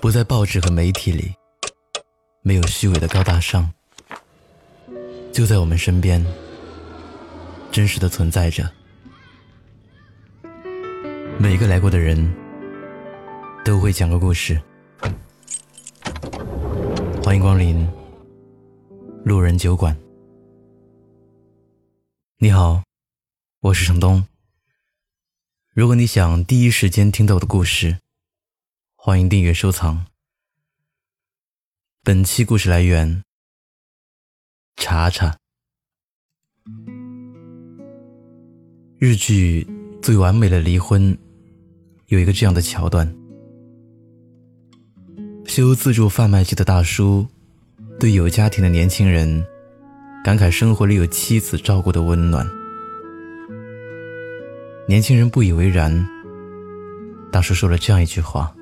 不在报纸和媒体里，没有虚伪的高大上，就在我们身边，真实的存在着。每一个来过的人都会讲个故事。欢迎光临路人酒馆。你好，我是程东。如果你想第一时间听到我的故事，欢迎订阅收藏。本期故事来源：查查。日剧《最完美的离婚》有一个这样的桥段：修自助贩卖机的大叔对有家庭的年轻人感慨生活里有妻子照顾的温暖。年轻人不以为然。大叔说了这样一句话：“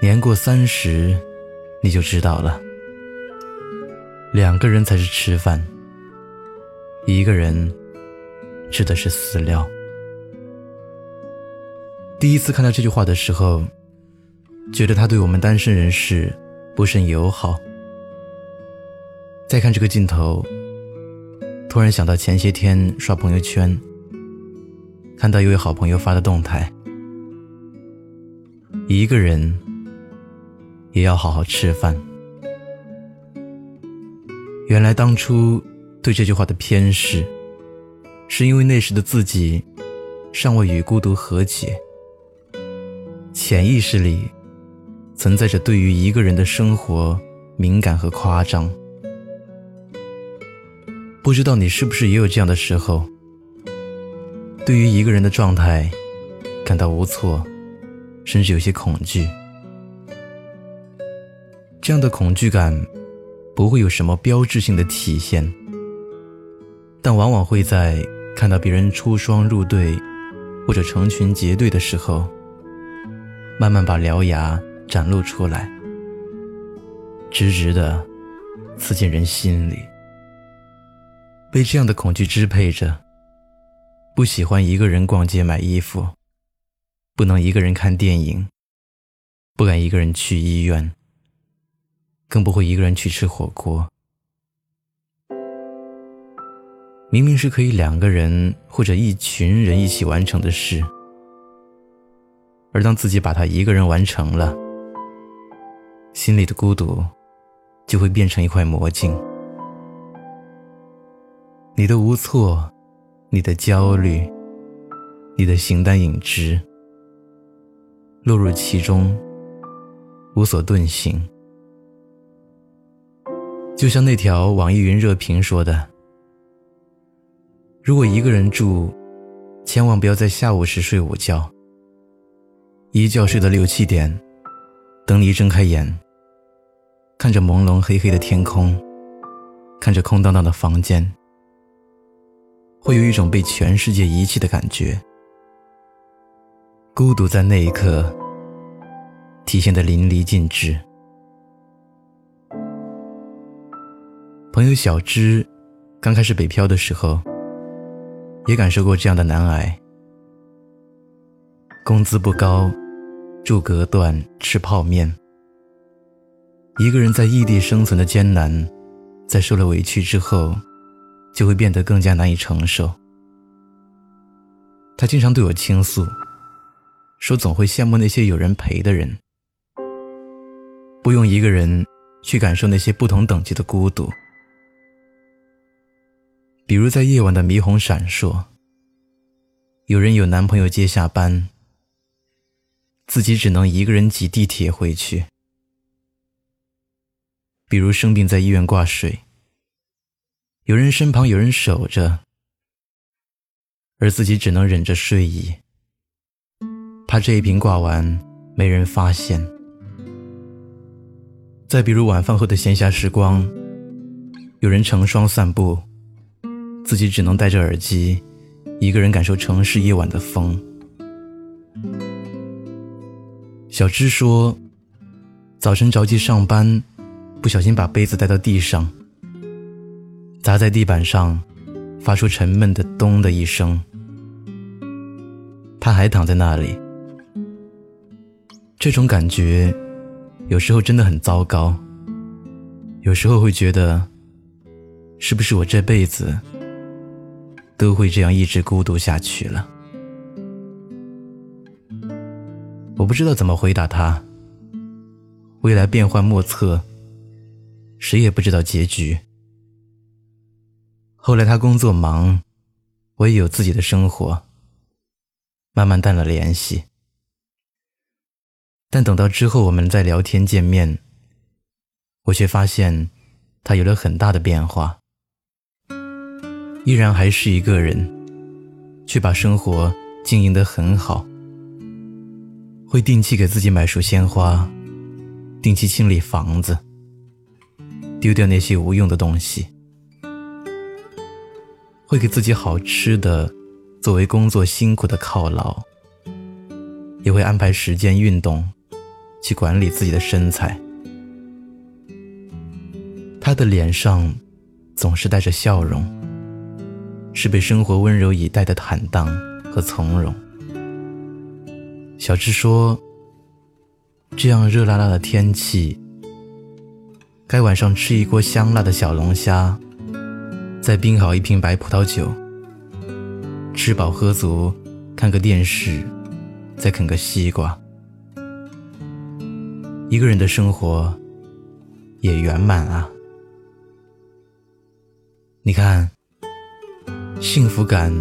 年过三十，你就知道了，两个人才是吃饭，一个人吃的是饲料。”第一次看到这句话的时候，觉得他对我们单身人士不甚友好。再看这个镜头，突然想到前些天刷朋友圈。看到一位好朋友发的动态，一个人也要好好吃饭。原来当初对这句话的偏视，是因为那时的自己尚未与孤独和解，潜意识里存在着对于一个人的生活敏感和夸张。不知道你是不是也有这样的时候？对于一个人的状态感到无措，甚至有些恐惧。这样的恐惧感不会有什么标志性的体现，但往往会在看到别人出双入对或者成群结队的时候，慢慢把獠牙展露出来，直直的刺进人心里。被这样的恐惧支配着。不喜欢一个人逛街买衣服，不能一个人看电影，不敢一个人去医院，更不会一个人去吃火锅。明明是可以两个人或者一群人一起完成的事，而当自己把它一个人完成了，心里的孤独就会变成一块魔镜，你的无措。你的焦虑，你的形单影只，落入其中，无所遁形。就像那条网易云热评说的：“如果一个人住，千万不要在下午时睡午觉，一觉睡到六七点，等你一睁开眼，看着朦胧黑黑的天空，看着空荡荡的房间。”会有一种被全世界遗弃的感觉，孤独在那一刻体现的淋漓尽致。朋友小芝刚开始北漂的时候，也感受过这样的难挨。工资不高，住隔断，吃泡面，一个人在异地生存的艰难，在受了委屈之后。就会变得更加难以承受。他经常对我倾诉，说总会羡慕那些有人陪的人，不用一个人去感受那些不同等级的孤独。比如在夜晚的霓虹闪烁，有人有男朋友接下班，自己只能一个人挤地铁回去；比如生病在医院挂水。有人身旁有人守着，而自己只能忍着睡意，怕这一瓶挂完没人发现。再比如晚饭后的闲暇时光，有人成双散步，自己只能戴着耳机，一个人感受城市夜晚的风。小芝说，早晨着急上班，不小心把杯子带到地上。砸在地板上，发出沉闷的“咚”的一声。他还躺在那里，这种感觉有时候真的很糟糕，有时候会觉得，是不是我这辈子都会这样一直孤独下去了？我不知道怎么回答他。未来变幻莫测，谁也不知道结局。后来他工作忙，我也有自己的生活，慢慢淡了联系。但等到之后我们再聊天见面，我却发现他有了很大的变化，依然还是一个人，却把生活经营得很好，会定期给自己买束鲜花。定期清理房子，丢掉那些无用的东西，会给自己好吃的作为工作辛苦的犒劳，也会安排时间运动，去管理自己的身材。他的脸上总是带着笑容，是被生活温柔以待的坦荡和从容。小智说。这样热辣辣的天气，该晚上吃一锅香辣的小龙虾，再冰好一瓶白葡萄酒，吃饱喝足，看个电视，再啃个西瓜，一个人的生活也圆满啊！你看，幸福感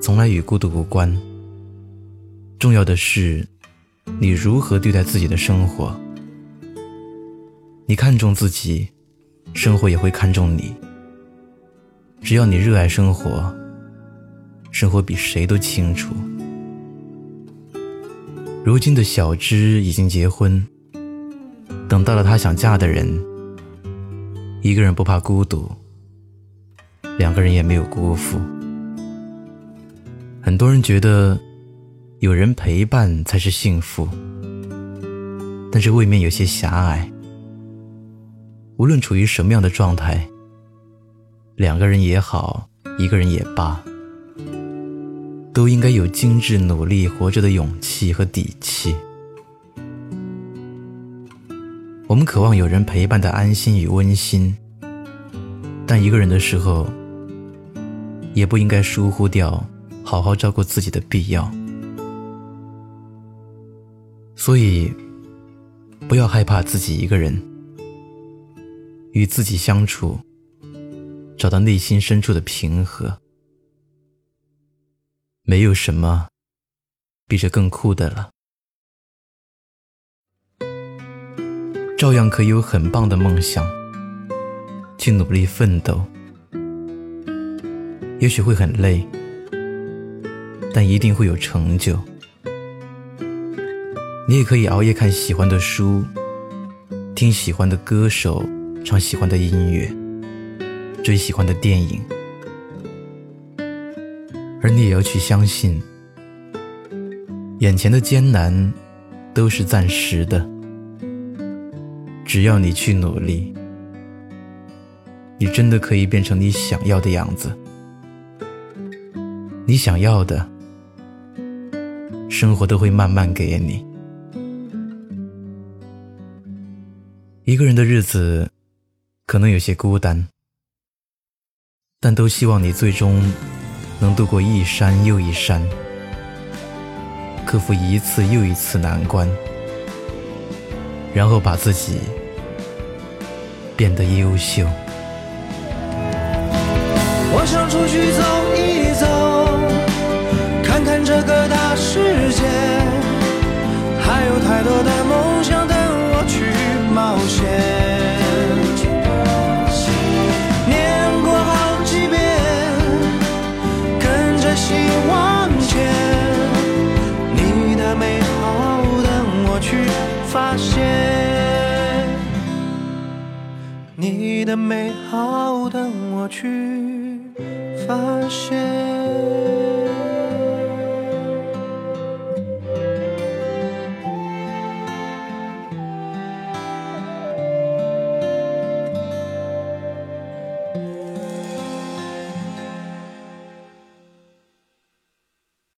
从来与孤独无关，重要的是。你如何对待自己的生活？你看重自己，生活也会看重你。只要你热爱生活，生活比谁都清楚。如今的小芝已经结婚，等到了她想嫁的人。一个人不怕孤独，两个人也没有辜负。很多人觉得。有人陪伴才是幸福，但是未免有些狭隘。无论处于什么样的状态，两个人也好，一个人也罢，都应该有精致努力活着的勇气和底气。我们渴望有人陪伴的安心与温馨，但一个人的时候，也不应该疏忽掉好好照顾自己的必要。所以，不要害怕自己一个人，与自己相处，找到内心深处的平和。没有什么比这更酷的了。照样可以有很棒的梦想，去努力奋斗。也许会很累，但一定会有成就。你也可以熬夜看喜欢的书，听喜欢的歌手唱喜欢的音乐，追喜欢的电影，而你也要去相信，眼前的艰难都是暂时的。只要你去努力，你真的可以变成你想要的样子。你想要的，生活都会慢慢给你。一个人的日子可能有些孤单，但都希望你最终能度过一山又一山，克服一次又一次难关，然后把自己变得优秀。我想出去走一太多的梦想等我去。冒险，念过好几遍，跟着心往前，你的美好等我去发现，你的美好等我去发现。